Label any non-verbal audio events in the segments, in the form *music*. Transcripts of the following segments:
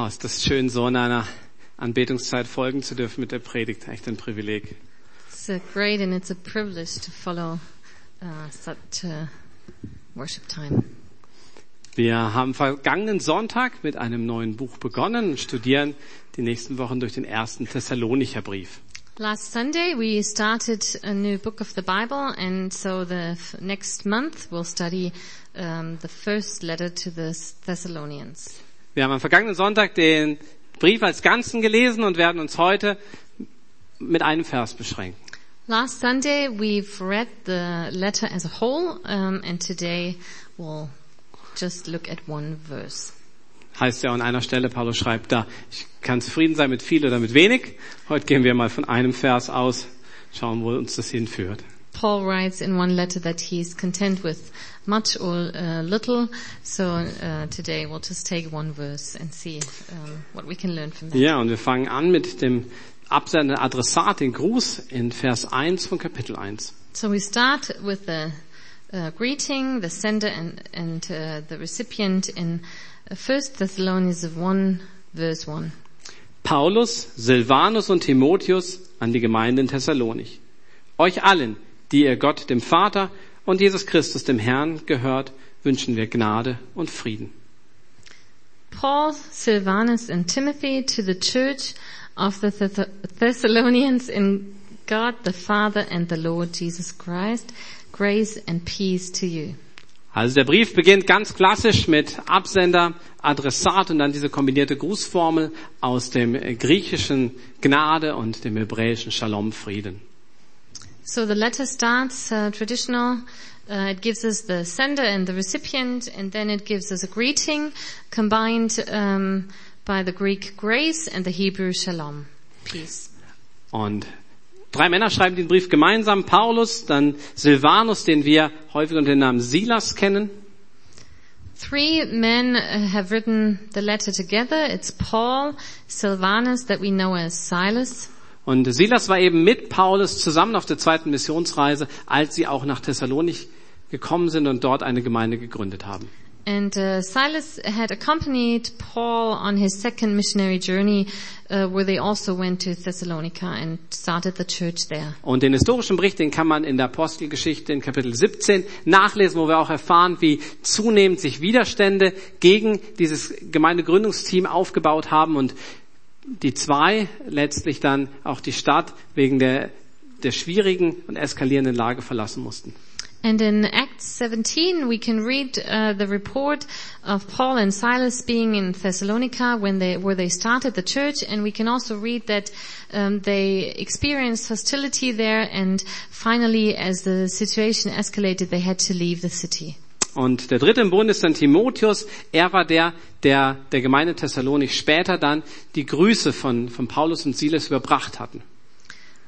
Oh, ist das schön, so in einer Anbetungszeit folgen zu dürfen mit der Predigt. Echt ein Privileg. It's great and it's a privilege to follow uh, such a worship time. Wir haben vergangenen Sonntag mit einem neuen Buch begonnen und studieren die nächsten Wochen durch den ersten Thessalonicher Brief. Last Sunday we started a new book of the Bible and so the next month we'll study um, the first letter to the Thessalonians. Wir haben am vergangenen Sonntag den Brief als Ganzen gelesen und werden uns heute mit einem Vers beschränken. Last Sunday we've read the letter as a whole um, and today we'll just look at one verse. Heißt ja an einer Stelle, Paulus schreibt da, ich kann zufrieden sein mit viel oder mit wenig. Heute gehen wir mal von einem Vers aus, schauen, wo uns das hinführt. Paul writes in one letter that he's content with much or uh, little. So uh, today we'll just take one verse and see um, what we can learn from that. Ja, und wir fangen an mit dem Absender Adressat, den Gruß in Vers 1 von Kapitel 1. So we start with the uh, greeting, the sender and, and uh, the recipient in uh, 1 Thessalonians of 1 verse 1. Paulus, Silvanus und Timotheus an die Gemeinde in Thessalonich. Euch allen, die ihr Gott, dem Vater und Jesus Christus, dem Herrn, gehört, wünschen wir Gnade und Frieden. Paul, Silvanus and Timothy to the church of the Thess- Thessalonians in God the Father and the Lord Jesus Christ, grace and peace to you. Also der Brief beginnt ganz klassisch mit Absender, Adressat und dann diese kombinierte Grußformel aus dem griechischen Gnade und dem hebräischen Shalom, Frieden. So the letter starts uh, traditional. Uh, it gives us the sender and the recipient, and then it gives us a greeting combined um, by the Greek grace and the Hebrew shalom, peace. Und drei Männer schreiben den Brief gemeinsam. Paulus, dann Silvanus, den wir häufig unter dem Namen Silas kennen. Three men uh, have written the letter together. It's Paul, Silvanus, that we know as Silas, Und Silas war eben mit Paulus zusammen auf der zweiten Missionsreise, als sie auch nach Thessalonich gekommen sind und dort eine Gemeinde gegründet haben. And uh, Silas had accompanied Paul on his second missionary journey, uh, where they also went to Thessalonica and started the church there. Und den historischen Bericht, den kann man in der Apostelgeschichte in Kapitel 17 nachlesen, wo wir auch erfahren, wie zunehmend sich Widerstände gegen dieses Gemeindegründungsteam aufgebaut haben und die zwei letztlich dann auch die Stadt wegen der, der schwierigen und eskalierenden Lage verlassen mussten. And in Acts 17, we can read uh, the report of Paul and Silas being in Thessalonica when they, where they started the church, and we can also read that um, they experienced hostility there, and finally, as the situation escalated, they had to leave the city. Und der dritte im Bund ist dann Timotheus. Er war der, der der Gemeinde Thessalonik später dann die Grüße von, von Paulus und Silas überbracht hatten.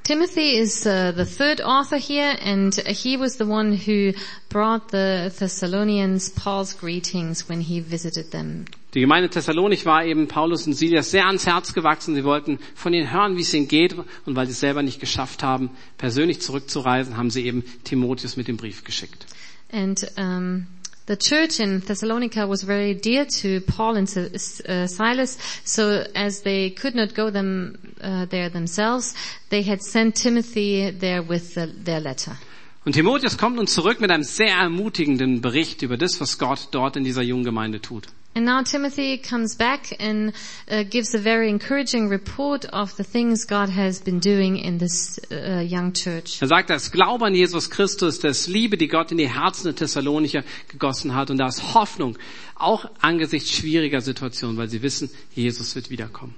Timothy is uh, the third author here, and he was the one who brought the Thessalonians Paul's greetings when he visited them. Die Gemeinde Thessalonik war eben Paulus und Silas sehr ans Herz gewachsen. Sie wollten von ihnen hören, wie es ihnen geht. Und weil sie es selber nicht geschafft haben, persönlich zurückzureisen, haben sie eben Timotheus mit dem Brief geschickt. And um, the church in Thessalonica was very dear to Paul and uh, Silas, so as they could not go them uh, there themselves, they had sent Timothy there with the, their letter. Und Timotheus kommt nun zurück mit einem sehr ermutigenden Bericht über das, was Gott dort in dieser jungen Gemeinde tut. And now Timothy comes back and uh, gives a very encouraging report of the things God has been doing in this uh, young church. Er sagt, das Glaube an Jesus Christus, das Liebe, die Gott in die Herzen der Thessalonicher gegossen hat und da ist Hoffnung, auch angesichts schwieriger Situationen, weil sie wissen, Jesus wird wiederkommen.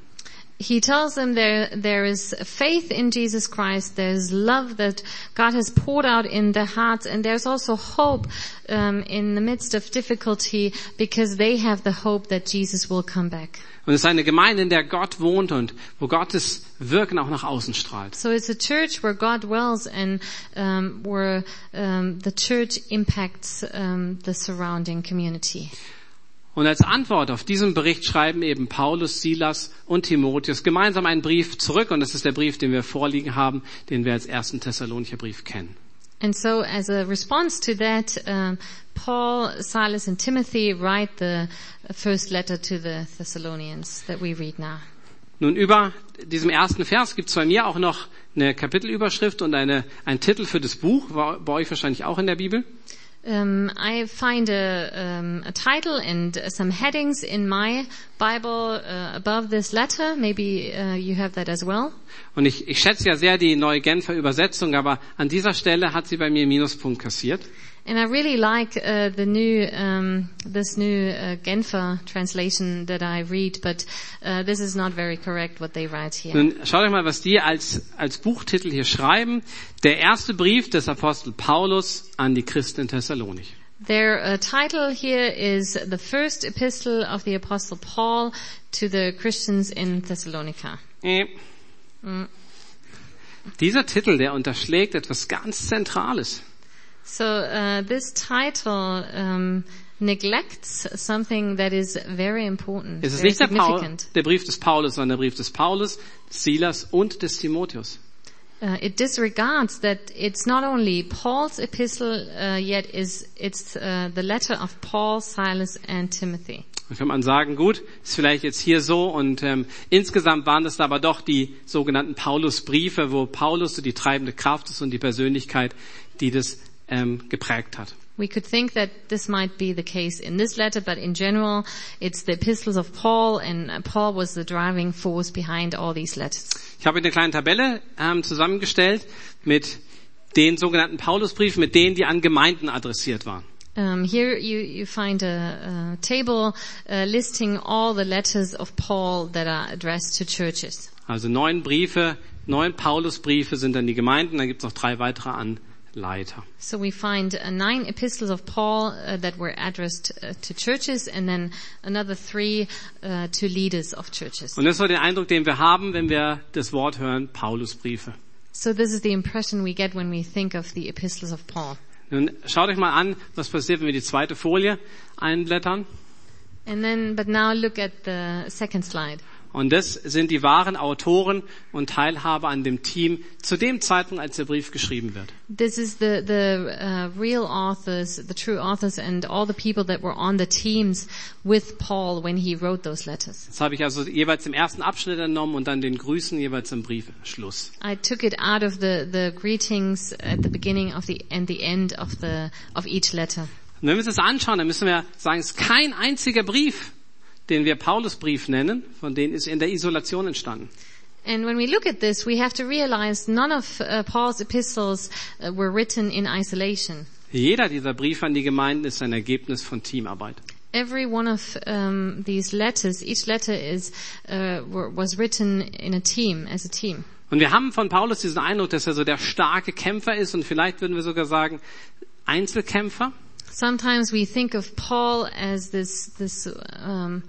He tells them there, there is faith in Jesus Christ, there's love that God has poured out in their hearts, and there's also hope um, in the midst of difficulty because they have the hope that Jesus will come back. Und es ist eine Gemeinde, in der Gott wohnt und wo Gottes Wirken auch nach außen strahlt. So it's a church where God dwells and um, where um, the church impacts um, the surrounding community. Und als Antwort auf diesen Bericht schreiben eben Paulus, Silas und Timotheus gemeinsam einen Brief zurück und das ist der Brief, den wir vorliegen haben, den wir als ersten Thessalonicher Brief kennen. And so as a response to that, um, Paul, Silas, and Timothy write the first letter to the Thessalonians that we read now. Nun, über diesem ersten Vers gibt es bei mir auch noch eine Kapitelüberschrift und eine, ein Titel für das Buch, war bei euch wahrscheinlich auch in der Bibel. Um, I find a, um, a title and some headings in my Bible uh, above this letter. Maybe uh, you have that as well. Und ich, ich schätze ja sehr die neue Genfer Übersetzung, aber an dieser Stelle hat sie bei mir Minuspunkt kassiert. And I really like uh, the new um, this new uh, Genfer translation that I read, but uh, this is not very correct what they write here. Nun schaut euch mal, was die als, als Buchtitel hier schreiben. Der erste Brief des Apostel Paulus an die Christen in Thessalonich. Their uh, title here is the first epistle of the Apostle Paul to the Christians in Thessalonica. Äh. Dieser Titel, der unterschlägt etwas ganz Zentrales. So uh, this title um, neglects something that is very important, Es ist nicht der, Paul, der Brief des Paulus, sondern der Brief des Paulus, Silas und des Timotheus. Uh, it disregards that it's not only Paul's epistle, uh, yet is it's uh, the letter of Paul, Silas, and Timothy. Dann kann man sagen, gut, ist vielleicht jetzt hier so und ähm, insgesamt waren es aber doch die sogenannten Paulusbriefe, wo Paulus so die treibende Kraft ist und die Persönlichkeit, die das ähm, geprägt hat. We could think that this might be the case in this letter, but in general, it's the epistles of Paul, and uh, Paul was the driving force behind all these letters. Ich habe eine kleine Tabelle ähm, zusammengestellt mit den sogenannten Paulusbriefen, mit denen die an Gemeinden adressiert waren. Um, here you, you find a, a table uh, listing all the letters of Paul that are addressed to churches. Also neun Briefe, neun Paulusbriefe sind dann die Gemeinden, dann gibt es noch drei weitere an Leiter. So we find uh, nine epistles of Paul uh, that were addressed uh, to churches and then another three uh, to leaders of churches. Und das so der Eindruck, den wir haben, wenn wir das Wort hören, Paulusbriefe. So this is the impression we get when we think of the epistles of Paul. Nun schaut euch mal an, was passiert, wenn wir die zweite Folie einblättern. And then, but now look at the second slide. Und das sind die wahren Autoren und Teilhaber an dem Team zu dem Zeitpunkt, als der Brief geschrieben wird. This is the the uh, real authors, the true authors, and all the people that were on the teams with Paul when he wrote those letters. Das habe ich also jeweils im ersten Abschnitt entnommen und dann den Grüßen jeweils im Briefschluss. I took it out of the the greetings at the beginning of the and the end of the of each letter. Und wenn wir uns das anschauen, dann müssen wir sagen, es ist kein einziger Brief, den wir Paulusbrief nennen, von denen ist in der Isolation entstanden. And when we look at this, we have to realize none of uh, Paul's epistles uh, were written in isolation. Jeder dieser Briefe an die Gemeinden ist ein Ergebnis von Teamarbeit. Every one of um, these letters, each letter is uh, was written in a team, as a team. Und wir haben von Paulus diesen Eindruck, dass er so der starke Kämpfer ist und vielleicht würden wir sogar sagen Einzelkämpfer. Sometimes we think of Paul as this this um,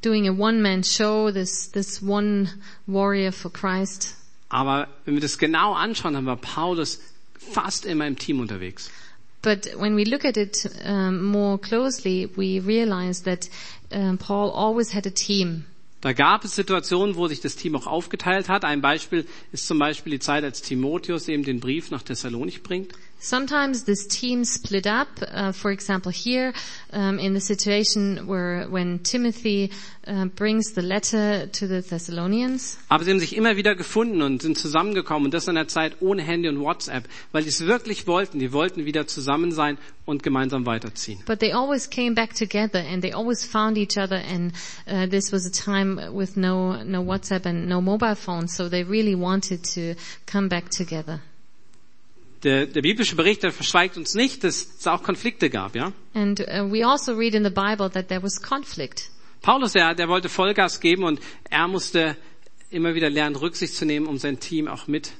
doing a one man show, this this one warrior for Christ. Aber wenn wir das genau anschauen, dann war Paulus fast immer im Team unterwegs. But when we look at it um, more closely, we realize that um, Paul always had a team. Da gab es Situationen, wo sich das Team auch aufgeteilt hat. Ein Beispiel ist zum Beispiel die Zeit, als Timotheus eben den Brief nach Thessalonich bringt. Sometimes this team split up. Uh, for example, here um, in the situation where when Timothy uh, brings the letter to the Thessalonians, Aber sie haben sich immer wieder gefunden und sind zusammengekommen und das in einer Zeit ohne Handy und WhatsApp, weil die es wirklich wollten. Die wollten wieder zusammen sein und gemeinsam weiterziehen. but they always came back together and they always found each other. And uh, this was a time with no no WhatsApp and no mobile phones, so they really wanted to come back together. Der, der biblische Bericht, der verschweigt uns nicht, dass es auch Konflikte gab, ja. And uh, we also read in the Bible that there was conflict. Paulus, der, der wollte Vollgas geben und er musste immer wieder lernen, Rücksicht zu nehmen, um sein Team auch mit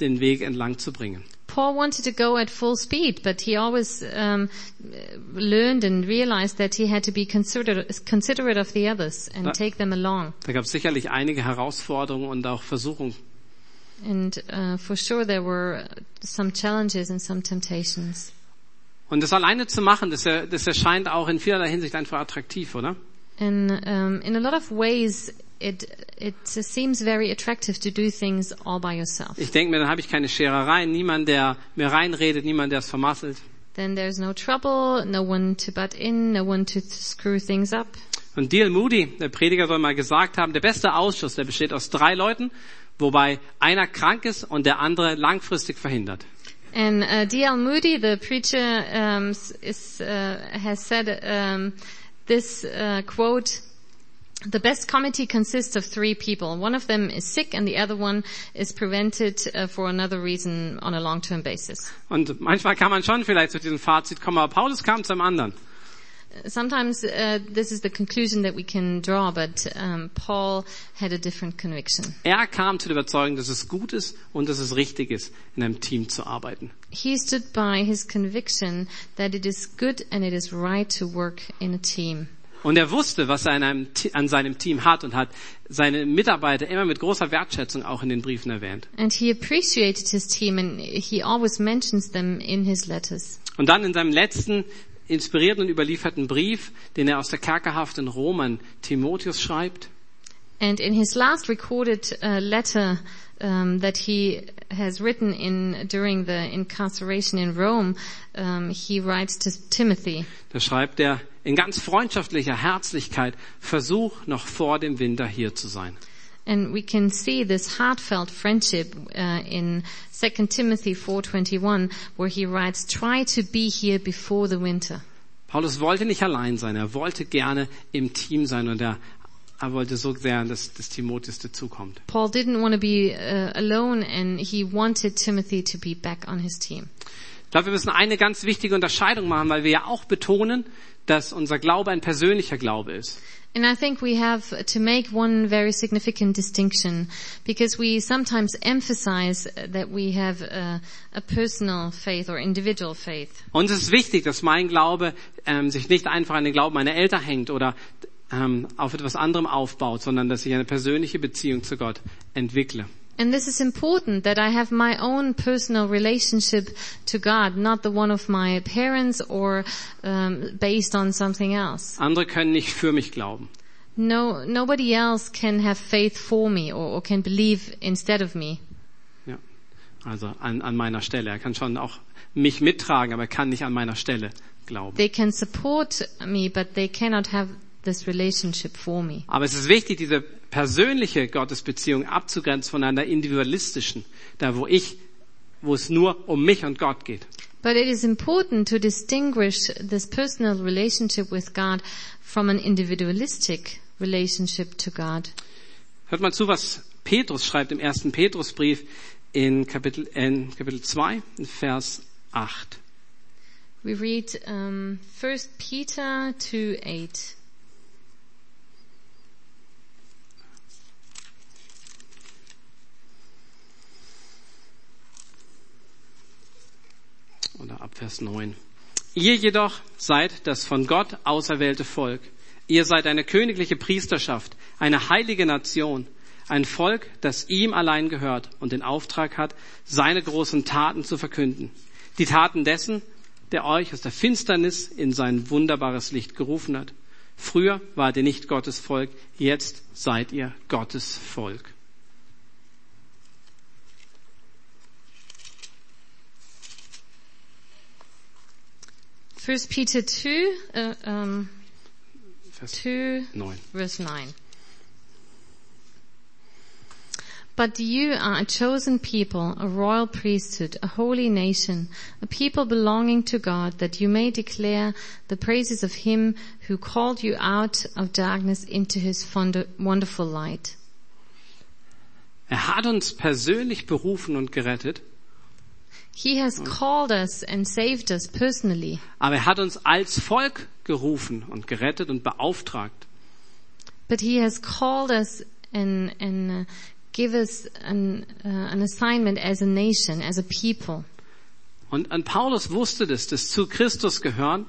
den Weg entlang zu bringen. Paul wanted to go at full speed, but he always um, learned and realized that he had to be considerate, considerate of the others and Ja. take them along. Da gab es sicherlich einige Herausforderungen und auch Versuchungen. And uh, for sure there were some challenges and some temptations. Und das alleine zu machen, das, das erscheint auch in vielerlei Hinsicht einfach attraktiv, oder? And um, in a lot of ways, it it seems very attractive to do things all by yourself. Ich denke mir, dann habe ich keine Scherereien, niemand, der mir reinredet, niemand, der es vermasselt. then there's no trouble, no one to butt in, no one to screw things up. Und D.L. Moody, der Prediger, soll mal gesagt haben, der beste Ausschuss, der besteht aus drei Leuten, wobei einer krank ist und der andere langfristig verhindert. And uh, D.L. Moody, the preacher, um, is, uh, has said um, this uh, quote: "The best committee consists of three people. One of them is sick, and the other one is prevented uh, for another reason on a long-term basis." Und manchmal kann man schon vielleicht zu diesem Fazit kommen, aber Paulus kam zu einem anderen. Sometimes uh, this is the conclusion that we can draw, but um, Paul had a different conviction. Er kam zu der Überzeugung, dass es gut ist und dass es richtig ist, in einem Team zu arbeiten. He stood by his conviction that it is good and it is right to work in a team. Und er wusste, was er an, einem, an seinem Team hat und hat seine Mitarbeiter immer mit großer Wertschätzung auch in den Briefen erwähnt. And he appreciated his team and he always mentions them in his letters. Und dann in seinem letzten inspirierten und überlieferten Brief, den er aus der Kerkerhaft in Rom an Timotheus schreibt, And in his last recorded uh, letter um, that he has written in during the incarceration in Rome, um, he writes to Timothy, da schreibt er in ganz freundschaftlicher Herzlichkeit, versuch noch vor dem Winter hier zu sein. And we can see this heartfelt friendship uh, in 2 Timothy 4:21, where he writes, "Try to be here before the winter." Paulus wollte nicht allein sein, er wollte gerne im Team sein und er, er wollte so sehr, dass, dass Timotheus dazukommt. Paul didn't want to be uh, alone, and he wanted Timothy to be back on his team. Ich glaube, wir müssen eine ganz wichtige Unterscheidung machen, weil wir ja auch betonen, dass unser Glaube ein persönlicher Glaube ist. And I think we have to make one very significant distinction because we sometimes emphasize that we have a, a personal faith or individual faith. Uns ist wichtig, dass mein Glaube ähm, sich nicht einfach an den Glauben meiner Eltern hängt oder ähm, auf etwas anderem aufbaut, sondern dass ich eine persönliche Beziehung zu Gott entwickle. And this is important that I have my own personal relationship to God, not the one of my parents or um, based on something else. Andere können nicht für mich glauben. No, nobody else can have faith for me or, or can believe instead of me. Ja. Also an, an meiner Stelle. Er kann schon auch mich mittragen, aber er kann nicht an meiner Stelle glauben. They can support me, but they cannot have this relationship for me. Aber es ist wichtig, diese persönliche Gottesbeziehung abzugrenzen von einer individualistischen, da wo ich, wo es nur um mich und Gott geht. But it is important to distinguish this personal relationship with God from an individualistic relationship to God. Hört mal zu, was Petrus schreibt im ersten Petrusbrief in Kapitel, in Kapitel 2, in Vers 8. We read um, 1 Peter 2 8. Oder ab Vers 9. Ihr jedoch seid das von Gott auserwählte Volk. Ihr seid eine königliche Priesterschaft, eine heilige Nation, ein Volk, das ihm allein gehört und den Auftrag hat, seine großen Taten zu verkünden. Die Taten dessen, der euch aus der Finsternis in sein wunderbares Licht gerufen hat. Früher wart ihr nicht Gottes Volk, jetzt seid ihr Gottes Volk. First Peter 2, uh, um, Vers 2 9. verse 9. But you are a chosen people, a royal priesthood, a holy nation, a people belonging to God, that you may declare the praises of him who called you out of darkness into his wonder- wonderful light. Er hat uns persönlich berufen und gerettet, He has called us and saved us personally, aber er hat uns als Volk gerufen und gerettet und beauftragt. but he has called us and, and uh, give us an, uh, an assignment as a nation, as a people. Und, und Paulus wusste das, das zu Christus gehören,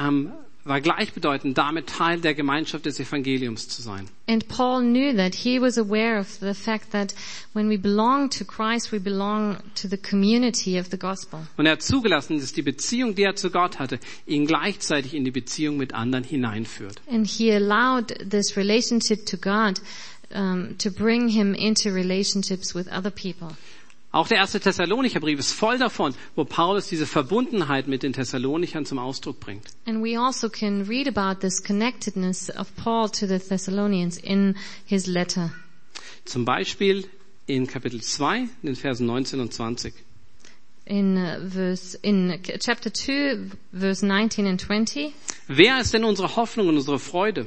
ähm, war gleichbedeutend damit Teil der Gemeinschaft des Evangeliums zu sein. And Paul knew that he was aware of the fact that when we belong to Christ, we belong to the community of the gospel. Und er hat zugelassen, dass die Beziehung, die er zu Gott hatte, ihn gleichzeitig in die Beziehung mit anderen hineinführt. And he allowed this relationship to God um, to bring him into relationships with other people. Auch der erste Thessalonicher Brief ist voll davon, wo Paulus diese Verbundenheit mit den Thessalonichern zum Ausdruck bringt. And we also can read about this connectedness of Paul to the Thessalonians in his letter. Zum Beispiel in Kapitel 2, in den Versen 19 und 20. In uh, verse, in chapter 2, verse 19 and 20. Wer ist denn unsere Hoffnung und unsere Freude?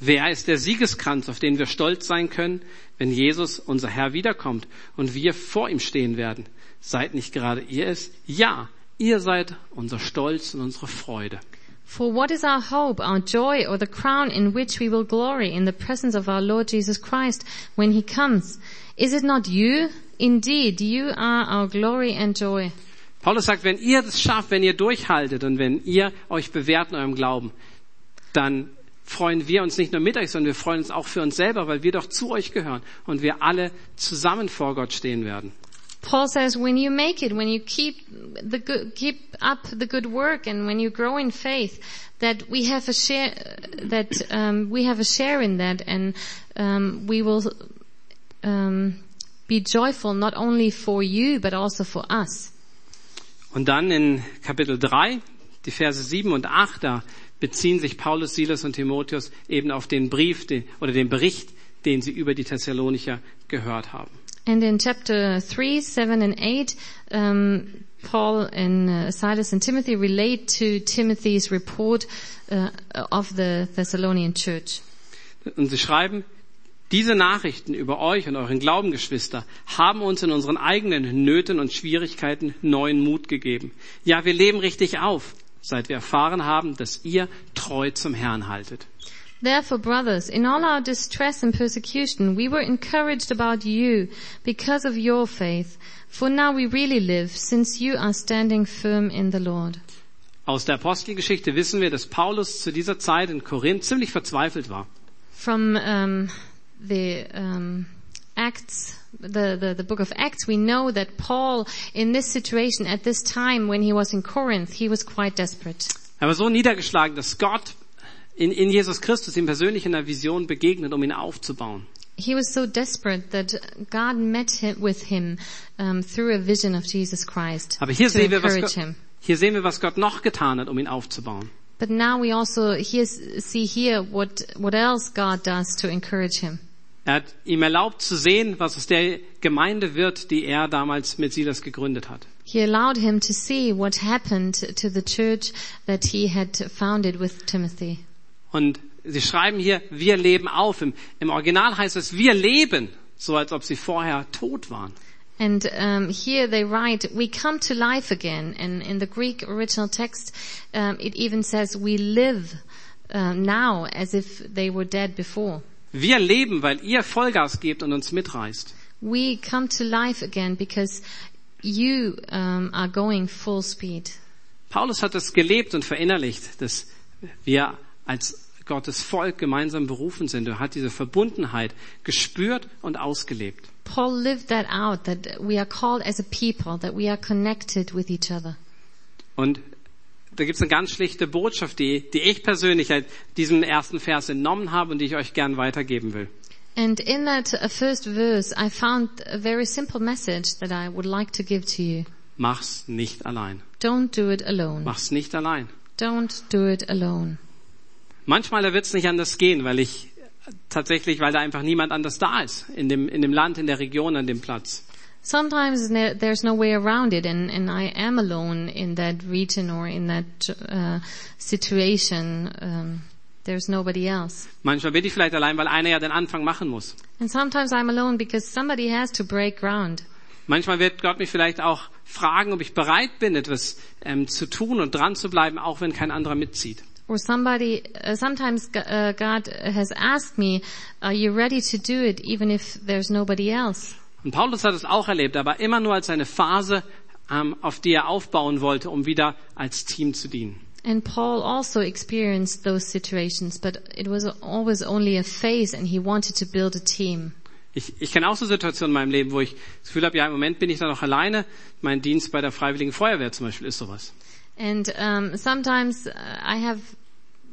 Wer ist der Siegeskranz, auf den wir stolz sein können, wenn Jesus, unser Herr, wiederkommt und wir vor ihm stehen werden? Seid nicht gerade ihr es? Ja, ihr seid unser Stolz und unsere Freude. For what is our hope, our joy, or the crown in which we will glory in the presence of our Lord Jesus Christ when he comes? Is it not you? Indeed, you are our glory and joy. Paulus sagt, wenn ihr das schafft, wenn ihr durchhaltet und wenn ihr euch bewährt in eurem Glauben, dann freuen wir uns nicht nur mit euch, sondern wir freuen uns auch für uns selber, weil wir doch zu euch gehören und wir alle zusammen vor Gott stehen werden. Paul says, when you make it, when you keep the good, keep up the good work, and when you grow in faith, that we have a share, that um, we have a share in that, and um, we will um, be joyful not only for you but also for us. Und dann in Kapitel 3, die Verse 7 und 8, da beziehen sich Paulus, Silas und Timotheus eben auf den Brief den, oder den Bericht, den sie über die Thessalonicher gehört haben. And in chapter 3, 7 and 8, um, Paul and uh, Silas and Timothy relate to Timothy's report uh, of the Thessalonian church. Und sie schreiben, diese Nachrichten über euch und euren Glaubengeschwister haben uns in unseren eigenen Nöten und Schwierigkeiten neuen Mut gegeben. Ja, wir leben richtig auf, seit wir erfahren haben, dass ihr treu zum Herrn haltet. Therefore, brothers, in all our distress and persecution, we were encouraged about you because of your faith. For now we really live, since you are standing firm in the Lord. Aus der Apostelgeschichte wissen wir, dass Paulus zu dieser Zeit in Korinth ziemlich verzweifelt war. From um, the um, Acts, the, the, the book of Acts, we know that Paul, in this situation, at this time when he was in Corinth, he was quite desperate. Er war so niedergeschlagen, dass Gott in, in Jesus Christus ihm persönlich in der Vision begegnet, um ihn aufzubauen. He was so desperate that God met him, with him um, through a vision of Jesus Christ Aber hier to sehen, wir, was encourage Gott, him. hier sehen wir, was Gott noch getan hat, um ihn aufzubauen. But now we also here, see here what, what else God does to encourage him. Er hat ihm erlaubt zu sehen, was aus der Gemeinde wird, die er damals mit Silas gegründet hat. He allowed him to see what happened to the church that he had founded with Timothy. Und sie schreiben hier, wir leben auf. Im, Im Original heißt es, wir leben, so als ob sie vorher tot waren. And um, here they write, "We come to life again." And in the Greek original text, um, it even says, "We live uh, now as if they were dead before." Wir leben, weil ihr Vollgas gebt und uns mitreißt. We come to life again because you um, are going full speed. Paulus hat es gelebt und verinnerlicht, dass wir als Gottes Volk gemeinsam berufen sind. Er hat diese Verbundenheit gespürt und ausgelebt. Paul lived that out, that we are called as a people, that we are connected with each other. Und da gibt es eine ganz schlichte Botschaft, die, die ich persönlich diesem ersten Vers entnommen habe und die ich euch gern weitergeben will. And in that uh, first verse, I found a very simple message that I would like to give to you. Mach's nicht allein. Don't do it alone. Mach's nicht allein. Don't do it alone. Manchmal da wird's nicht anders gehen, weil ich tatsächlich, weil da einfach niemand anders da ist in dem in dem Land, in der Region, an dem Platz. Sometimes there's no way around it and, and I am alone in that region or in that uh, situation. Um, there's nobody else. Manchmal bin ich vielleicht allein, weil einer ja den Anfang machen muss. And sometimes I'm alone because somebody has to break ground. Manchmal wird Gott mich vielleicht auch fragen, ob ich bereit bin, etwas ähm, zu tun und dran zu bleiben, auch wenn kein anderer mitzieht. Or somebody, uh, sometimes uh, God has asked me, are you ready to do it even if there's nobody else? Und Paulus hat es auch erlebt, aber immer nur als eine Phase, ähm, auf die er aufbauen wollte, um wieder als Team zu dienen. And Paul also experienced those situations, but it was always only a phase and he wanted to build a team. Ich, ich kenne auch so Situationen in meinem Leben, wo ich das Gefühl habe, ja, im Moment bin ich da noch alleine. Mein Dienst bei der Freiwilligen Feuerwehr zum Beispiel ist sowas. And um, sometimes uh, I have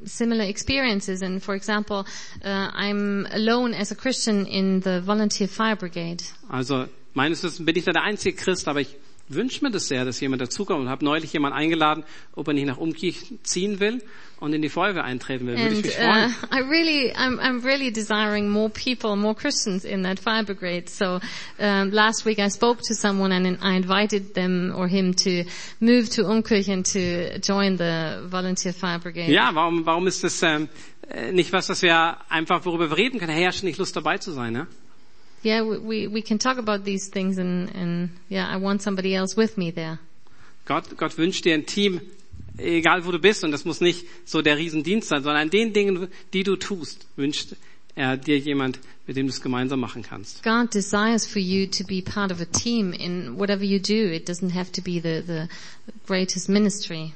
similar experiences. And for example, uh, I'm alone as a Christian in the volunteer fire brigade. Also meines Wissens bin ich da der einzige Christ, aber ich wünsche mir das sehr, dass jemand dazukommt und habe neulich jemand eingeladen, ob er nicht nach Umkirch ziehen will und in die Feuerwehr eintreten will. Würde ich And mich uh, freuen. I really, I'm, I'm really desiring more people, more Christians in that fire brigade. So um, last week I spoke to someone and I invited them or him to move to Umkirchen to join the volunteer fire brigade. Ja, warum, warum ist das ähm, äh, nicht was, was wir einfach, worüber wir reden können? Herr, hast du nicht Lust dabei zu sein, ne? Yeah, we, we, can talk about these things and, and yeah, I want somebody else with me there. Gott, Gott wünscht dir ein Team, egal wo du bist, und das muss nicht so der Riesendienst sein, sondern an den Dingen, die du tust, wünscht er dir jemand, mit dem du es gemeinsam machen kannst. God desires for you to be part of a team in whatever you do. It doesn't have to be the, the greatest ministry.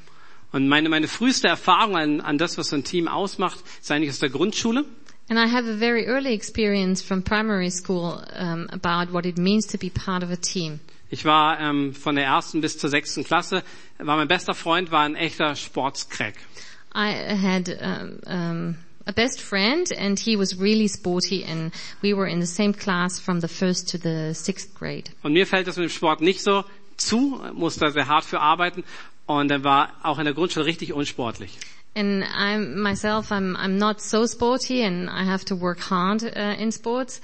Und meine, meine früheste Erfahrung an, an das, was so ein Team ausmacht, ist eigentlich aus der Grundschule. And I have a very early experience from primary school um, about what it means to be part of a team. Ich war ähm, von der ersten bis zur sechsten Klasse, war mein bester Freund, war ein echter Sportscrack. I had um, um, a best friend, and he was really sporty, and we were in the same class from the first to the sixth grade. Und mir fällt das mit dem Sport nicht so zu, musste da sehr hart für arbeiten und er war auch in der Grundschule richtig unsportlich. And I'm myself, I'm I'm not so sporty, and I have to work hard uh, in sports.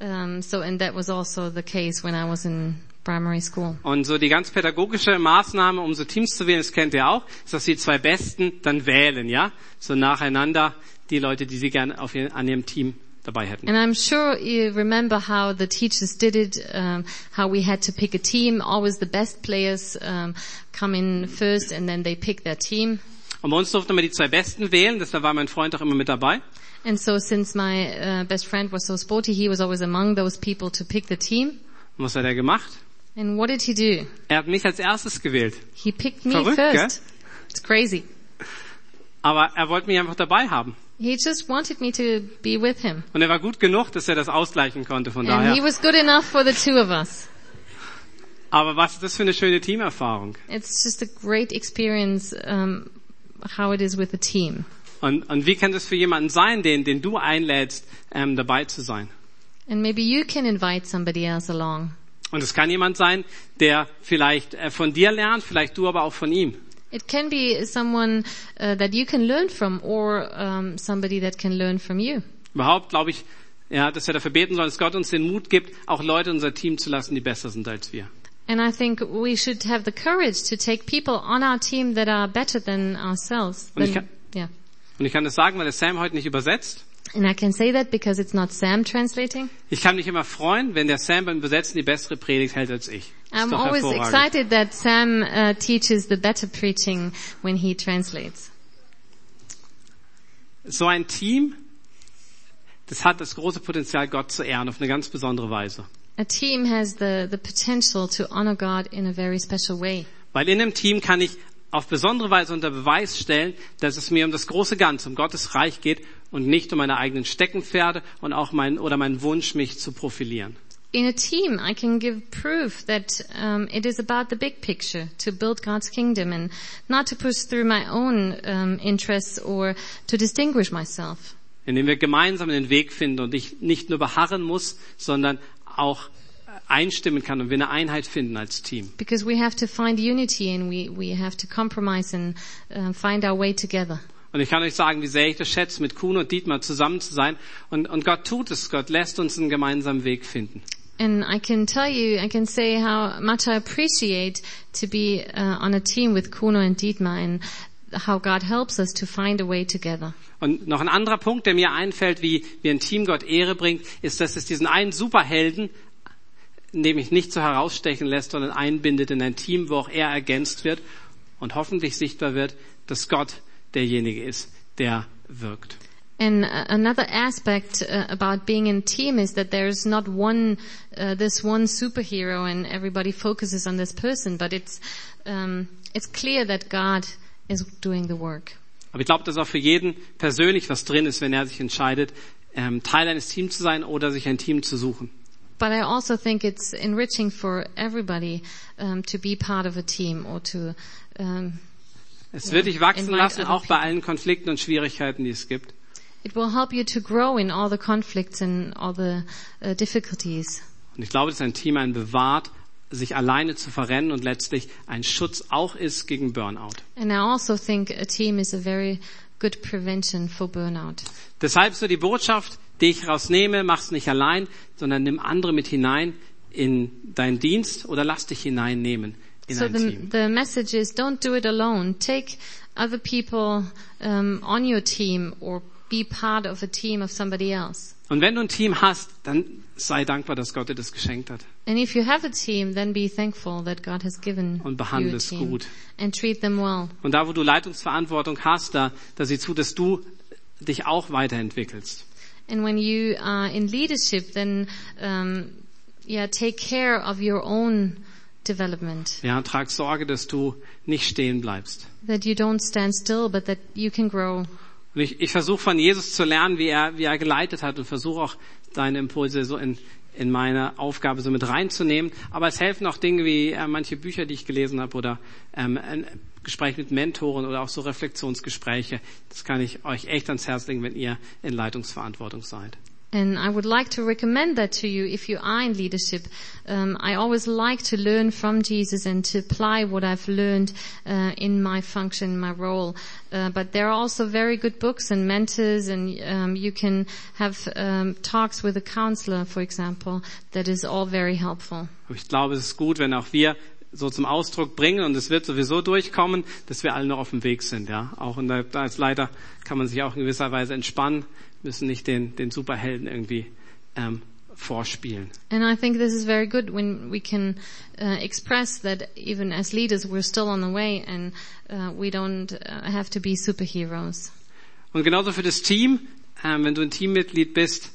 Um, so, and that was also the case when I was in primary school. Und so die ganz pädagogische Maßnahme, um so Teams zu wählen, das kennt ihr auch, ist, dass die zwei Besten dann wählen, ja? So nacheinander die Leute, die sie gerne auf ihr, an ihrem Team dabei hätten. And I'm sure you remember how the teachers did it, um, how we had to pick a team. Always the best players um, come in first, and then they pick their team. Und bei uns durften wir die zwei Besten wählen, deshalb war mein Freund auch immer mit dabei. And so, since my uh, best friend was so sporty, he was always among those people to pick the team. Und was hat er gemacht? And what did he do? Er hat mich als erstes gewählt. He picked me Verrückt, first. It's crazy. Aber er wollte mich einfach dabei haben. He just wanted me to be with him. Und er war gut genug, dass er das ausgleichen konnte, von And he daher. was good enough for the two of us. Aber was ist das für eine schöne Teamerfahrung? It's just a great experience, um, how it is with a team. Und, und wie kann das für jemanden sein, den, den du einlädst, ähm, dabei zu sein? And maybe you can invite somebody else along. Und es kann jemand sein, der vielleicht äh, von dir lernt, vielleicht du aber auch von ihm. It can be someone uh, that you can learn from or um, somebody that can learn from you. Überhaupt glaube ich, ja, dass wir dafür beten sollen, dass Gott uns den Mut gibt, auch Leute in unser Team zu lassen, die besser sind als wir. And I think we should have the courage to take people on our team that are better than ourselves. Und ich Than- kann- yeah. Und ich kann das sagen, weil der Sam heute nicht übersetzt. And I can say that because it's not Sam translating. Ich kann mich immer freuen, wenn der Sam beim Übersetzen die bessere Predigt hält als ich. Ist I'm always excited that Sam uh, teaches the better preaching when he translates. So ein Team, das hat das große Potenzial, Gott zu ehren auf eine ganz besondere Weise. A team has the, the potential to honor God in a very special way. Weil in einem Team kann ich auf besondere Weise unter Beweis stellen, dass es mir um das große Ganze, um Gottes Reich geht und nicht um meine eigenen Steckenpferde und auch mein, oder meinen Wunsch, mich zu profilieren. In a team, I can give proof that um, it is about the big picture, to build God's kingdom and not to push through my own um, interests or to distinguish myself. Indem wir gemeinsam den Weg finden und ich nicht nur beharren muss, sondern auch äh, einstimmen kann und wir eine Einheit finden als Team. Because we have to find unity and we, we have to compromise and uh, find our way together. Und ich kann euch sagen, wie sehr ich das schätze, mit Kuhn und Dietmar zusammen zu sein. Und, und Gott tut es. Gott lässt uns einen gemeinsamen Weg finden. And I can tell you, I can say how much I appreciate to be uh, on a team with Kuno and Dietmar and how God helps us to find a way together. Und noch ein anderer Punkt, der mir einfällt, wie, wie ein Team Gott Ehre bringt, ist, dass es diesen einen Superhelden, nämlich nicht so herausstechen lässt, sondern einbindet in ein Team, wo auch er ergänzt wird und hoffentlich sichtbar wird, dass Gott derjenige ist, der wirkt. And uh, another aspect uh, about being in a team is that there's not one, uh, this one superhero and everybody focuses on this person, but it's, um, it's clear that God is doing the work. Aber ich glaube, dass auch für jeden persönlich was drin ist, wenn er sich entscheidet, ähm, Teil eines Teams zu sein oder sich ein Team zu suchen. But I also think it's enriching for everybody um, to be part of a team or to um, Es wird dich wachsen lassen, auch bei allen Konflikten und Schwierigkeiten, die es gibt. It will help you to grow in all the conflicts and all the uh, difficulties. Und ich glaube, dass ein Team einen bewahrt, sich alleine zu verrennen und letztlich ein Schutz auch ist gegen Burnout. And I also think a team is a very good prevention for burnout. Deshalb so die Botschaft, die ich rausnehme, mach's nicht allein, sondern nimm andere mit hinein in deinen Dienst oder lass dich hineinnehmen in So ein the, Team. the message is don't do it alone. Take other people um, on your team or be part of a team of somebody else. Und wenn du ein Team hast, dann sei dankbar, dass Gott dir das geschenkt hat. And if you have a team, then be thankful that God has given Und you behandle a es team gut. and treat them well. Und da, wo du Leitungsverantwortung hast, da, da sieh zu, dass du dich auch weiterentwickelst. And when you are in leadership, then um, yeah, take care of your own development. Ja, trag Sorge, dass du nicht stehen bleibst. That you don't stand still, but that you can grow. Und ich, ich versuche von Jesus zu lernen, wie er, wie er geleitet hat und versuche auch deine Impulse so in, in meine Aufgabe so mit reinzunehmen. Aber es helfen auch Dinge wie äh, manche Bücher, die ich gelesen habe oder ähm, ein Gespräch mit Mentoren oder auch so Reflexionsgespräche. Das kann ich euch echt ans Herz legen, wenn ihr in Leitungsverantwortung seid. And I would like to recommend that to you if you are in leadership. Um, I always like to learn from Jesus and to apply what I've learned uh, in my function, my role. Uh, but there are also very good books and mentors, and um, you can have um, talks with a counselor, for example. That is all very helpful. Ich glaube, es ist gut, wenn auch wir so zum Ausdruck bringen und es wird sowieso durchkommen, dass wir alle noch auf dem Weg sind. Ja, auch in der, als Leiter kann man sich auch in gewisser Weise entspannen, müssen nicht den, den Superhelden irgendwie ähm, vorspielen. And I think this is very good when we can uh, express that even as leaders we're still on the way and uh, we don't uh, have to be superheroes. Und genauso für das Team, ähm, wenn du ein Teammitglied bist,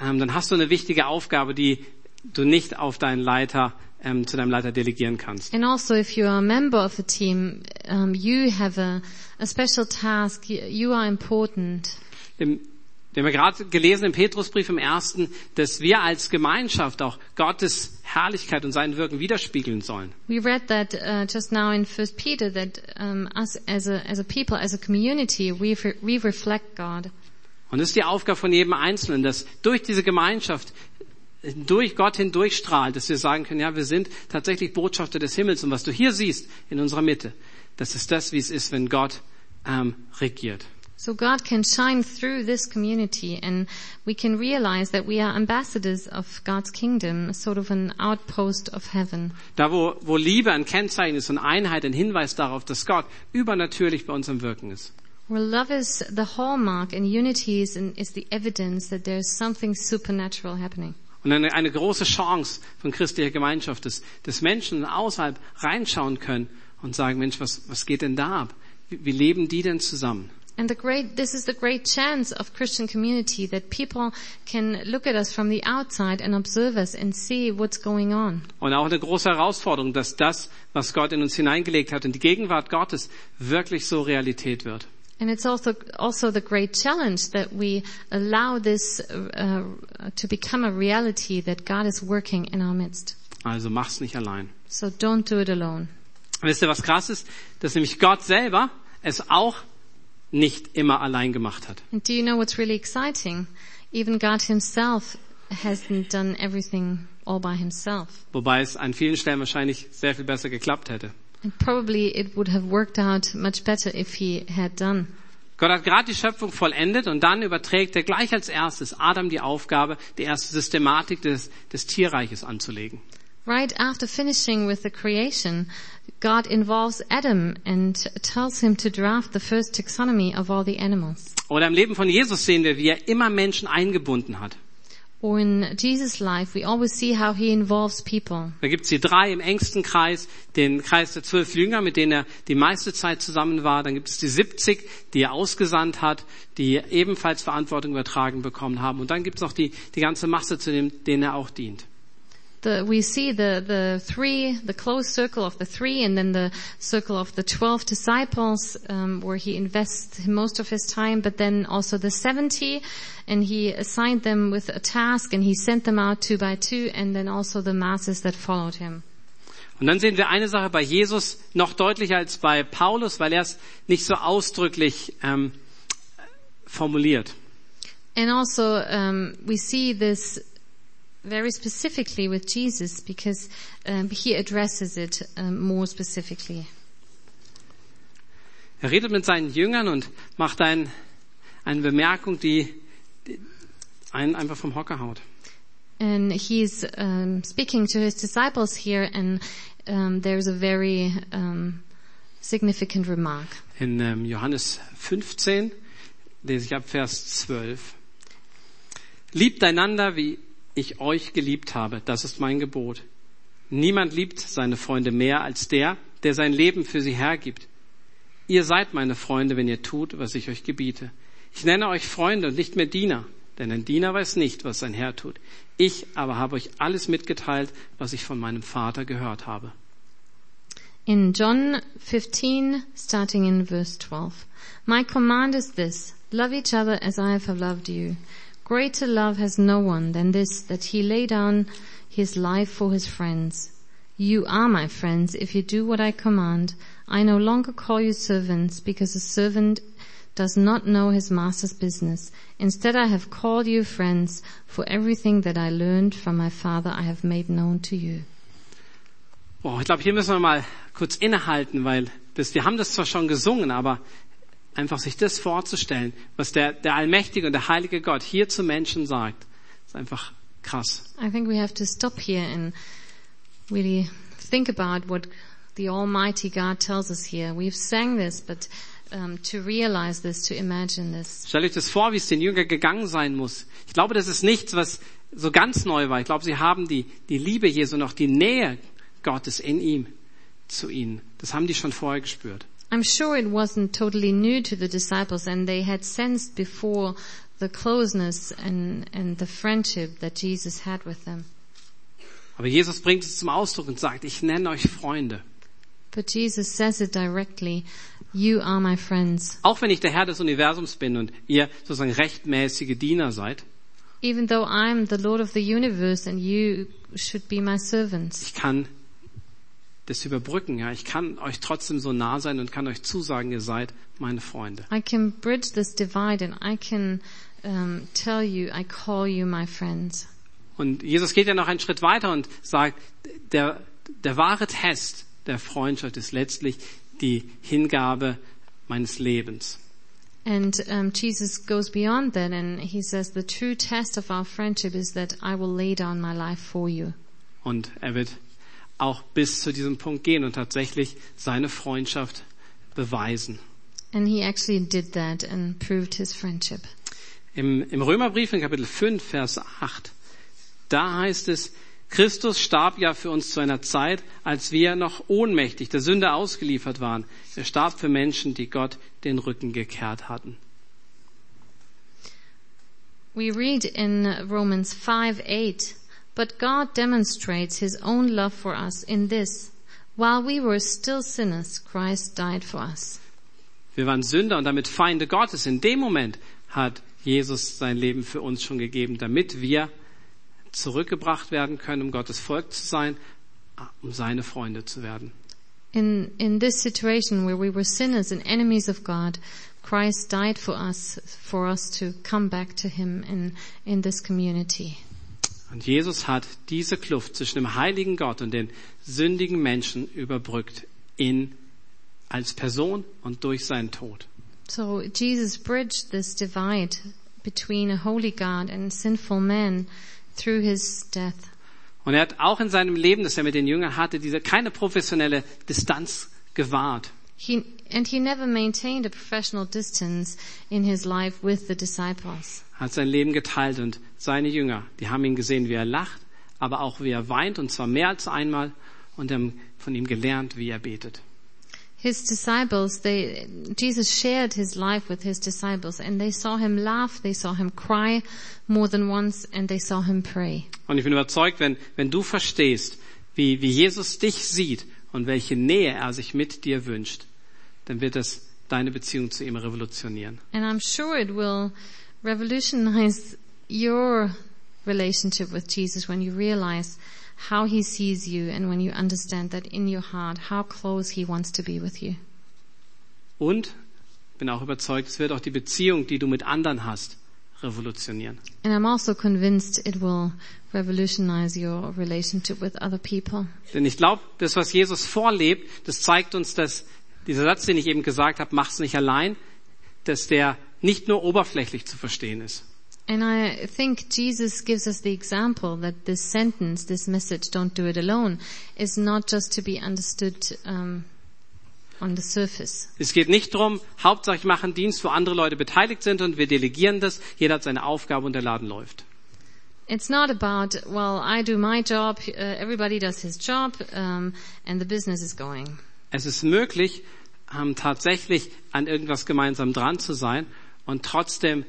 ähm, dann hast du eine wichtige Aufgabe, die du nicht auf deinen Leiter ähm, zu deinem Leiter delegieren kannst. And also if you are a member of a team, um, you have a, a special task. You, are important. Im, wir haben ja gerade gelesen im Petrusbrief im ersten, dass wir als Gemeinschaft auch Gottes Herrlichkeit und sein Wirken widerspiegeln sollen. We read that uh, just now in First Peter that um, us as a as a people, as a community, we we reflect God. Und das ist die Aufgabe von jedem Einzelnen, dass durch diese Gemeinschaft durch Gott hindurch strahlt, dass wir sagen können, ja, wir sind tatsächlich Botschafter des Himmels und was du hier siehst in unserer Mitte, das ist das, wie es ist, wenn Gott ähm, regiert. So God can shine through this community and we can realize that we are ambassadors of God's kingdom, sort of an outpost of heaven. Da, wo, wo Liebe ein Kennzeichen ist und Einheit ein Hinweis darauf, dass Gott übernatürlich bei uns im Wirken ist. Where love is the hallmark and unity is, is the evidence that there's something supernatural happening. Und eine, eine große Chance von christlicher Gemeinschaft ist, dass Menschen außerhalb reinschauen können und sagen, Mensch, was, was geht denn da ab? Wie, wie leben die denn zusammen? And the great, this is the great chance of Christian community that people can look at us from the outside and observe us and see what's going on. Und auch eine große Herausforderung, dass das, was Gott in uns hineingelegt hat, in die Gegenwart Gottes, wirklich so Realität wird. And it's also also the great challenge that we allow this uh, to become a reality that God is working in our midst. Also mach's nicht allein. So don't do it alone. Wisst ihr, was krass ist? Dass nämlich Gott selber es auch nicht immer allein gemacht hat. And do you know what's really exciting? Even God himself hasn't done everything all by himself. Wobei es an vielen Stellen wahrscheinlich sehr viel besser geklappt hätte. And probably it would have worked out much better if he had done. Gott hat gerade die Schöpfung vollendet und dann überträgt er gleich als erstes Adam die Aufgabe, die erste Systematik des, des Tierreiches anzulegen. Right after finishing with the creation, God involves Adam and tells him to draft the first taxonomy of all the animals. Oder im Leben von Jesus sehen wir, wie er immer Menschen eingebunden hat. Or in Jesus' life, we always see how he involves people. Da gibt's die drei im engsten Kreis, den Kreis der zwölf Jünger, mit denen er die meiste Zeit zusammen war. Dann gibt es die 70, die er ausgesandt hat, die ebenfalls Verantwortung übertragen bekommen haben. Und dann gibt's noch die, die ganze Masse, zu dem, denen er auch dient. The, we see the, the three, the close circle of the three, and then the circle of the twelve disciples, um, where he invests most of his time, but then also the seventy, and he assigned them with a task, and he sent them out two by two, and then also the masses that followed him. Und dann sehen wir eine Sache bei Jesus noch deutlicher als bei Paulus, weil er es nicht so ausdrücklich ähm, formuliert. And also, um, we see this very specifically with Jesus because um, he addresses it um, more specifically. Er redet mit seinen Jüngern und macht ein, eine Bemerkung, die, die einen einfach vom Hocker haut. And he's um, speaking to his disciples here, and um, there's a very um, significant remark. In ähm, Johannes 15 lese ich ab Vers 12. Liebt einander, wie ich euch geliebt habe. Das ist mein Gebot. Niemand liebt seine Freunde mehr als der, der sein Leben für sie hergibt. Ihr seid meine Freunde, wenn ihr tut, was ich euch gebiete. Ich nenne euch Freunde und nicht mehr Diener, denn ein Diener weiß nicht, was sein Herr tut. Ich aber habe euch alles mitgeteilt, was ich von meinem Vater gehört habe. In John 15, starting in verse 12. My command is this, love each other as I have loved you. Greater love has no one than this, that he lay down his life for his friends. You are my friends if you do what I command. I no longer call you servants because a servant does not know his master's business. Instead I have called you friends, for everything that I learned from my father I have made known to you. Boah, ich glaube, hier müssen wir mal kurz innehalten, weil das, wir haben das zwar schon gesungen, aber einfach sich das vorzustellen, was der, der allmächtige und der heilige Gott hier zu Menschen sagt, ist einfach krass. I think we have to stop here and really think about what the Almighty God tells us here. We've sang this, but um, to realize this, to imagine this. Stellt euch das vor, wie es den Jüngern gegangen sein muss. Ich glaube, das ist nichts, was so ganz neu war. Ich glaube, sie haben die, die Liebe Jesu auch die Nähe Gottes in ihm zu ihnen. Das haben die schon vorher gespürt. I'm sure it wasn't totally new to the disciples and they had sensed before the closeness and, and the friendship that Jesus had with them. Aber Jesus bringt es zum Ausdruck und sagt, ich nenne euch Freunde. But Jesus says it directly, you are my friends. Auch wenn ich der Herr des Universums bin und ihr sozusagen rechtmäßige Diener seid, Even though I'm the Lord of the universe and you should be my servants. ich kann das überbrücken. Ja, ich kann euch trotzdem so nah sein und kann euch zusagen, ihr seid meine Freunde. I can bridge this divide and I can um, tell you, I call you my friends. Und Jesus geht ja noch einen Schritt weiter und sagt, der, der wahre Test der Freundschaft ist letztlich die Hingabe meines Lebens. And um, Jesus goes beyond that and he says the true test of our friendship is that I will lay down my life for you. Und er wird auch bis zu diesem Punkt gehen und tatsächlich seine Freundschaft beweisen. And he actually did that and proved his friendship. Im, Im Römerbrief in Kapitel 5, Vers 8, da heißt es, Christus starb ja für uns zu einer Zeit, als wir noch ohnmächtig der Sünde ausgeliefert waren. Er starb für Menschen, die Gott den Rücken gekehrt hatten. We read in Romans 5 8, but God demonstrates his own love for us in this. While we were still sinners, Christ died for us. Wir waren Sünder und damit Feinde Gottes. In dem Moment hat Jesus sein Leben für uns schon gegeben, damit wir zurückgebracht werden können, um Gottes Volk zu sein, um seine Freunde zu werden. In, in this situation where we were sinners and enemies of God, Christ died for us, for us to come back to Him in, in this community. Und Jesus hat diese Kluft zwischen dem heiligen Gott und den sündigen Menschen überbrückt in, als Person und durch seinen Tod. So Jesus bridged this divide between a holy God and sinful man through His death. Und er hat auch in seinem Leben, das er mit den Jüngern hatte, diese keine professionelle Distanz gewahrt. He, and he never maintained a professional distance in his life with the disciples. hat sein Leben geteilt und seine Jünger, die haben ihn gesehen, wie er lacht, aber auch wie er weint und zwar mehr als einmal und haben von ihm gelernt, wie er betet. His disciples, they, Jesus shared his life with his disciples and they saw him laugh, they saw him cry more than once and they saw him pray. Und ich bin überzeugt, wenn, wenn du verstehst, wie, wie Jesus dich sieht und welche Nähe er sich mit dir wünscht, dann wird es deine Beziehung zu ihm revolutionieren. And I'm sure it will revolutionize your relationship with Jesus when you realize how he sees you and when you understand that in your heart how close he wants to be with you. Und bin auch überzeugt, es wird auch die Beziehung, die du mit anderen hast, revolutionieren. And I'm also convinced it will revolutionize your relationship with other people. Denn ich glaube, das, was Jesus vorlebt, das zeigt uns, dass dieser Satz, den ich eben gesagt habe, mach's nicht allein, dass der nicht nur oberflächlich zu verstehen ist. And I think Jesus gives us the example that this sentence, this message, don't do it alone, is not just to be understood um, on the surface. Es geht nicht darum, Hauptsache ich mache einen Dienst, wo andere Leute beteiligt sind und wir delegieren das, jeder hat seine Aufgabe und der Laden läuft. It's not about, well, I do my job, uh, everybody does his job, um, and the business is going. Es ist möglich, ähm, tatsächlich an irgendwas gemeinsam dran zu sein und trotzdem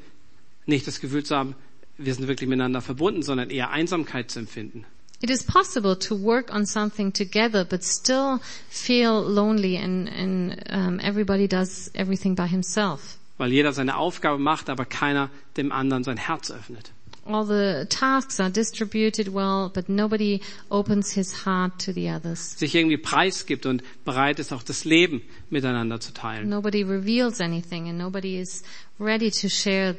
nicht das Gefühl zu haben, wir sind wirklich miteinander verbunden, sondern eher Einsamkeit zu empfinden. It is possible to work on something together, but still feel lonely and, and um, everybody does everything by himself. Weil jeder seine Aufgabe macht, aber keiner dem anderen sein Herz öffnet. All the tasks are distributed well, but nobody opens his heart to the others. Sich irgendwie preisgibt und bereit ist, auch das Leben miteinander zu teilen. Nobody reveals anything and nobody is ready to share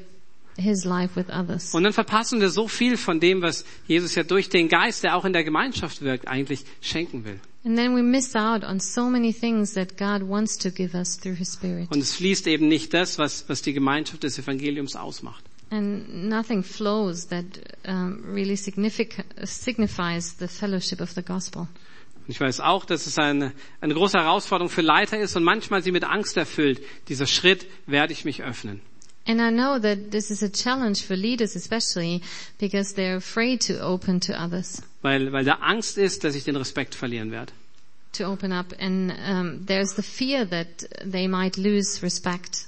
his life with others. Und dann verpassen wir so viel von dem, was Jesus ja durch den Geist, der auch in der Gemeinschaft wirkt, eigentlich schenken will. And then we miss out on so many things that God wants to give us through his spirit. Und es fließt eben nicht das, was, was die Gemeinschaft des Evangeliums ausmacht. And nothing flows that um, really signifies the fellowship of the gospel. Und ich weiß auch, dass es eine, eine große Herausforderung für Leiter ist und manchmal sie mit Angst erfüllt. Dieser Schritt werde ich mich öffnen. And I know that this is a challenge for leaders especially because they're afraid to open to others, Weil, weil da Angst ist, dass ich den Respekt verlieren werde. to open up. And um, there's the fear that they might lose respect.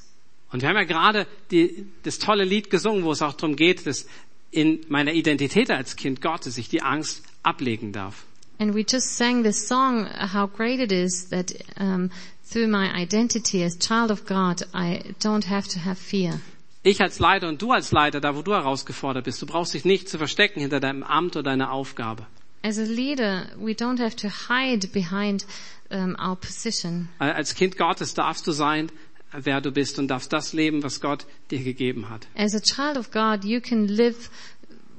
Und wir haben ja gerade die, das tolle Lied gesungen, wo es auch darum geht, dass in meiner Identität als Kind Gottes ich die Angst ablegen darf. And we just sang this song, uh, how great it is that um, through my identity as child of God, I don't have to have fear. Ich als Leiter und du als Leiter, da wo du herausgefordert bist, du brauchst dich nicht zu verstecken hinter deinem Amt oder deiner Aufgabe. As a leader, we don't have to hide behind um, our position. Als Kind Gottes darfst du sein, wer du bist und darfst das leben, was Gott dir gegeben hat. As a child of God, you can live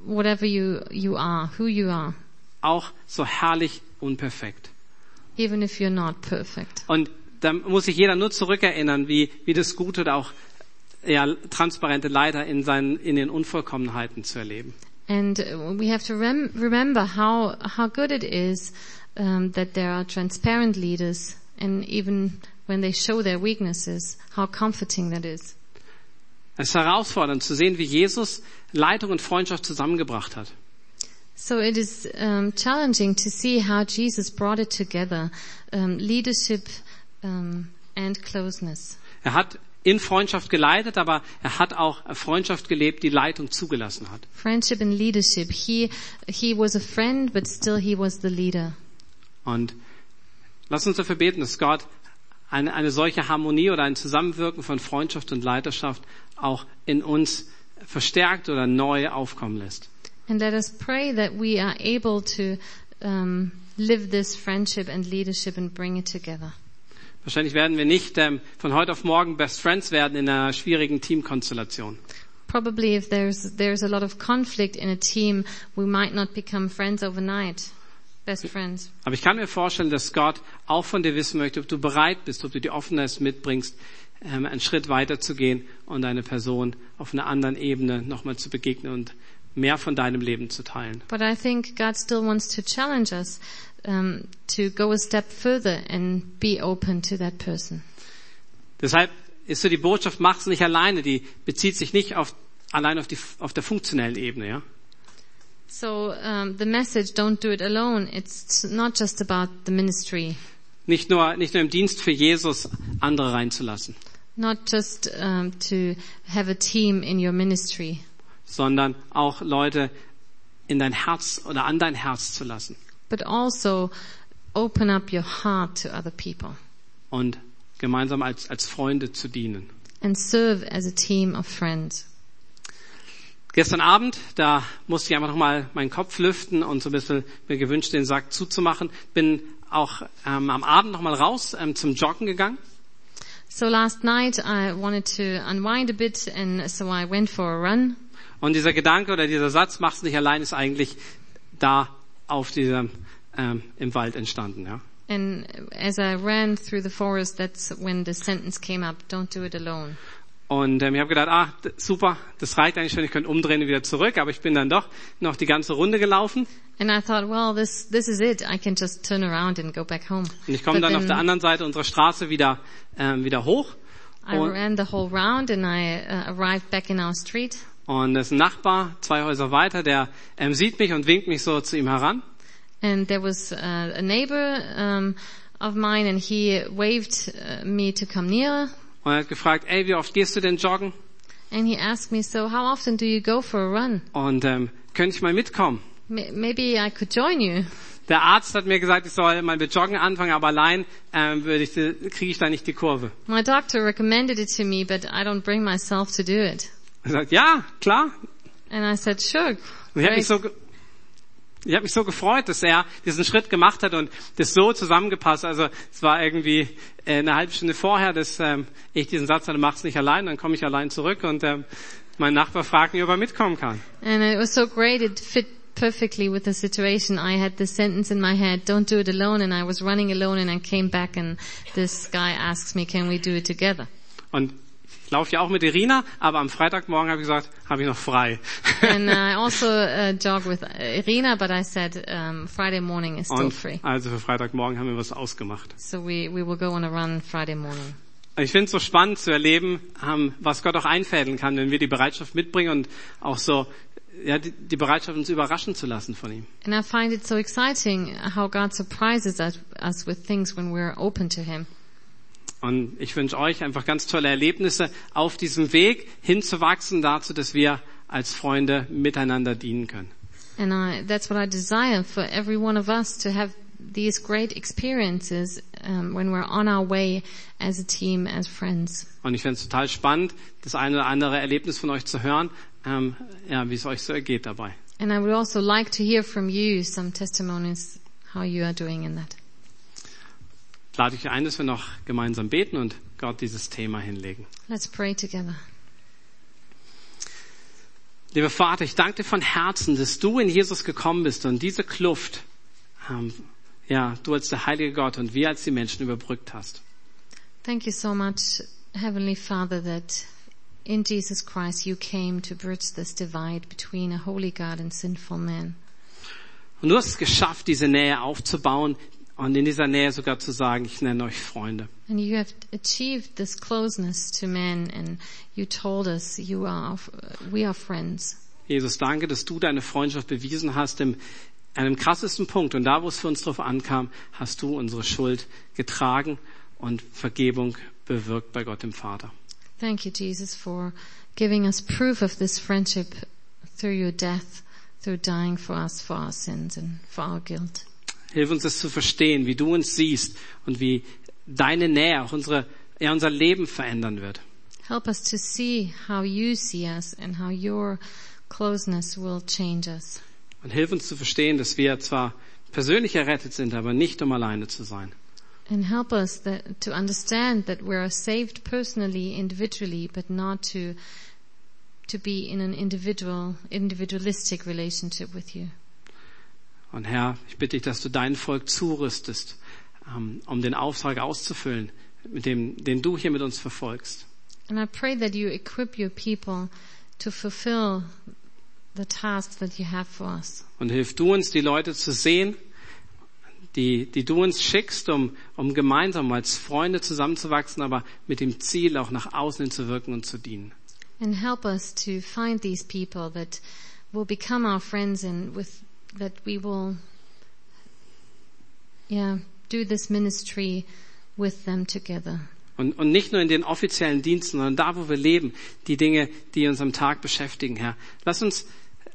whatever you, you are, who you are, Auch so herrlich unperfekt. even if you're not perfect. Und da muss sich jeder nur zurückerinnern, wie, wie das gute oder auch ja, transparente Leiter in, seinen, in den Unvollkommenheiten zu erleben. And uh, we have to rem- remember how, how good it is um, that there are transparent leaders and even when they show their weaknesses, how comforting that is. Es ist herausfordernd zu sehen, wie Jesus Leitung und Freundschaft zusammengebracht hat. So it is um, challenging to see how Jesus brought it together, um, leadership um, and closeness. Er hat in Freundschaft geleitet, aber er hat auch Freundschaft gelebt, die Leitung zugelassen hat. Friendship and leadership. He he was a friend, but still he was the leader. Und lass uns dafür beten, dass Gott eine, eine solche Harmonie oder ein Zusammenwirken von Freundschaft und Leiterschaft auch in uns verstärkt oder neu aufkommen lässt. And let us pray that we are able to um, live this friendship and leadership and bring it together. Wahrscheinlich werden wir nicht ähm, von heute auf morgen Best Friends werden in einer schwierigen Teamkonstellation. Probably if there's there's a lot of conflict in a team, we might not become friends overnight, best friends. Aber ich kann mir vorstellen, dass Gott auch von dir wissen möchte, ob du bereit bist, ob du die Offenheit mitbringst, ähm, einen Schritt weiter zu gehen und eine Person auf einer anderen Ebene nochmal zu begegnen und mehr von deinem Leben zu teilen. But I think God still wants to challenge us um, to go a step further and be open to that person. Deshalb ist so die Botschaft, mach's nicht alleine, die bezieht sich nicht auf, allein auf, die, auf der funktionellen Ebene, ja. So um, the message, don't do it alone. It's not just about the ministry, Nicht nur, nicht nur im Dienst für Jesus andere reinzulassen, not just um, to have a team in your ministry, sondern auch Leute in dein Herz oder an dein Herz zu lassen but also open up your heart to other people und gemeinsam als, als Freunde zu dienen. and serve as a team of friends. Gestern Abend, da musste ich einfach nochmal meinen Kopf lüften und so ein bisschen mir gewünscht, den Sack zuzumachen. Bin auch ähm, am Abend nochmal raus ähm, zum Joggen gegangen. So last night I wanted to unwind a bit and so I went for a run Und dieser Gedanke oder dieser Satz, mach's nicht allein, ist eigentlich da auf diesem, ähm, im Wald entstanden, ja. And as I ran through the forest, that's when the sentence came up, don't do it alone. Und ähm, ich habe gedacht, ah, super, das reicht eigentlich schon, ich könnte umdrehen und wieder zurück, aber ich bin dann doch noch die ganze Runde gelaufen And I thought, well, this, this is it. I can just turn around and go back home. und ich komme dann auf der anderen Seite unserer Straße wieder, ähm, wieder hoch I ran the whole round and I uh, arrived back in our street. Und es ist ein Nachbar, zwei Häuser weiter, der ähm, sieht mich und winkt mich so zu ihm heran And there was uh, a neighbor um, of mine and he waved uh, me to come nearer. und er hat gefragt, ey, wie oft gehst du denn joggen? And he asked me, so how often do you go for a run? Und ähm, könnte ich mal mitkommen? M- maybe I could join you. Der Arzt hat mir gesagt, ich soll mal mit Joggen anfangen, aber allein ähm, würde ich, kriege ich da nicht die Kurve. My doctor recommended it to me, but I don't bring myself to do it. Er sagt, ja, klar. And I said, sure. Und ich habe mich so, ich habe mich so gefreut, dass er diesen Schritt gemacht hat und das so zusammengepasst. Also es war irgendwie äh, eine halbe Stunde vorher, dass ähm, ich diesen Satz hatte, mach's nicht allein, dann komme ich allein zurück und ähm, mein Nachbar fragt mich, ob er mitkommen kann. And it was so great. It fit perfectly with the situation. I had this sentence in my head, don't do it alone. And I was running alone and I came back and this guy asks me, can we do it together? Und ich laufe ja auch mit Irina, aber am Freitagmorgen habe ich gesagt, habe ich noch frei. And I *laughs* also uh, jog with Irina, but I said um, Friday morning is still und free. also für Freitagmorgen haben wir was ausgemacht. So we, we will go on a run Friday morning. Ich finde es so spannend zu erleben, ähm, was Gott auch einfädeln kann, wenn wir die Bereitschaft mitbringen und auch so ja, die, die Bereitschaft, uns überraschen zu lassen von ihm. And I find it so exciting how God surprises us with things when we're open to Him. Und ich wünsche euch einfach ganz tolle Erlebnisse auf diesem Weg hinzuwachsen dazu, dass wir als Freunde miteinander dienen können. And I, that's what I desire for every one of us to have these great experiences um, when we're on our way as a team, as friends. Und ich finde es total spannend, das eine oder andere Erlebnis von euch zu hören, ähm, ja, wie es euch so ergeht dabei. And I would also like to hear from you some testimonies how you are doing in that. Ich lade euch ein, dass wir noch gemeinsam beten und Gott dieses Thema hinlegen. Let's pray together. Lieber Vater, ich danke dir von Herzen, dass du in Jesus gekommen bist und diese Kluft, ähm, ja, du als der heilige Gott und wir als die Menschen überbrückt hast. Thank you so much, Heavenly Father, that in Jesus Christ you came to bridge this divide between a holy God and sinful man. Und du hast es geschafft, diese Nähe aufzubauen und in dieser Nähe sogar zu sagen, ich nenne euch Freunde. And you have achieved this closeness to men and you told us you are, we are friends. Jesus, danke, dass du deine Freundschaft bewiesen hast im, an dem krassesten Punkt. Und da, wo es für uns drauf ankam, hast du unsere Schuld getragen und Vergebung bewirkt bei Gott dem Vater. Thank you, Jesus, for giving us proof of this friendship through your death, through dying for us, for our sins and for our guilt. Hilf uns das zu verstehen, wie du uns siehst und wie deine Nähe auch unsere, ja, unser Leben verändern wird. Help us to see how you see us and how your closeness will change us. Und hilf uns zu verstehen, dass wir zwar persönlich errettet sind, aber nicht um alleine zu sein. And help us that, to understand that we are saved personally, individually, but not to, to be in an individual, individualistic relationship with you. Und Herr, ich bitte dich, dass du dein Volk zurüstest, ähm, um den Auftrag auszufüllen, mit dem, den du hier mit uns verfolgst. And I pray that you equip your people to fulfill the tasks that you have for us. Und hilf du uns, die Leute zu sehen, die, die du uns schickst, um, um gemeinsam als Freunde zusammenzuwachsen, aber mit dem Ziel, auch nach außen hin zu wirken und zu dienen. And help us to find these people that will become our friends and with, that we will, yeah, do this ministry with them together. Und, und nicht nur in den offiziellen Diensten, sondern da, wo wir leben, die Dinge, die uns am Tag beschäftigen, Herr. Lass uns,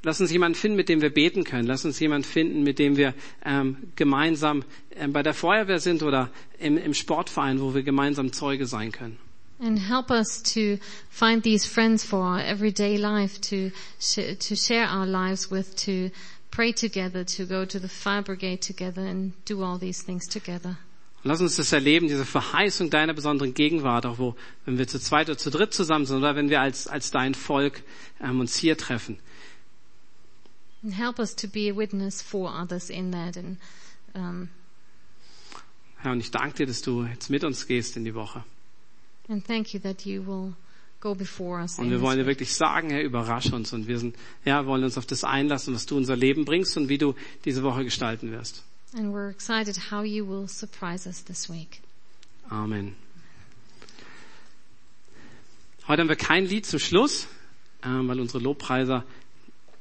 lass uns jemanden finden, mit dem wir beten können. Lass uns jemanden finden, mit dem wir ähm, gemeinsam ähm, bei der Feuerwehr sind oder im, im Sportverein, wo wir gemeinsam Zeuge sein können. And help us to find these friends for our everyday life, to sh- to share our lives with, to pray together, to go to the fire brigade together and do all these things together. Lass uns das erleben, diese Verheißung deiner besonderen Gegenwart, auch wo, wenn wir zu zweit oder zu dritt zusammen sind oder wenn wir als, als dein Volk ähm, uns hier treffen. And help us to be a witness for others in that. And um, Herr, und ich danke dir, dass du jetzt mit uns gehst in die Woche. and thank you that you will go before us. Und wir wollen dir wirklich sagen, Herr, überrasche uns. Und wir sind, ja, wollen uns auf das einlassen, was du unser Leben bringst und wie du diese Woche gestalten wirst. And we're excited how you will surprise us this week. Amen. Heute haben wir kein Lied zum Schluss, ähm, weil unsere Lobpreiser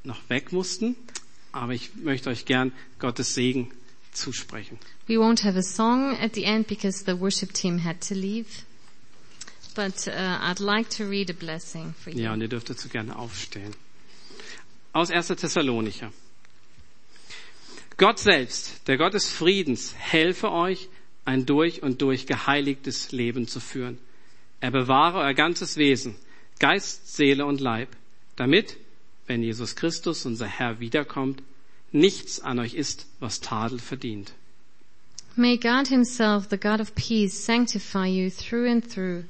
noch weg mussten. Aber ich möchte euch gern Gottes Segen zusprechen. We won't have a song at the end because the worship team had to leave. But uh, I'd like to read a blessing for you. Ja, und ihr dürft dazu gerne aufstehen. Aus 1. Thessalonicher. Gott selbst, der Gott des Friedens, helfe euch, ein durch und durch geheiligtes Leben zu führen. Er bewahre euer ganzes Wesen, Geist, Seele und Leib, damit, wenn Jesus Christus, unser Herr, wiederkommt, nichts an euch ist, was Tadel verdient. May God himself, the God of peace, sanctify you through and through.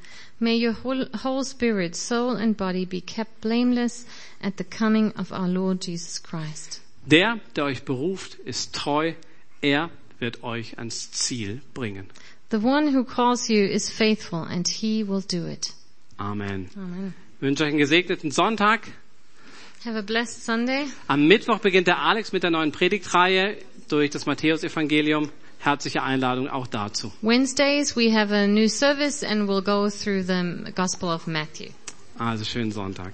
May your whole, whole spirit, soul and body be kept blameless at the coming of our Lord Jesus Christ. Der, der euch beruft, ist treu, er wird euch ans Ziel bringen. The one who calls you is faithful and he will do it. Amen. Amen. Ich wünsche euch einen gesegneten Sonntag. Have a blessed Sunday. Am Mittwoch beginnt der Alex mit der neuen Predigtreihe durch das Matthäusevangelium. Herzliche Einladung auch dazu. Wednesdays we have a new service and we'll go through the Gospel of Matthew. Also schönen Sonntag.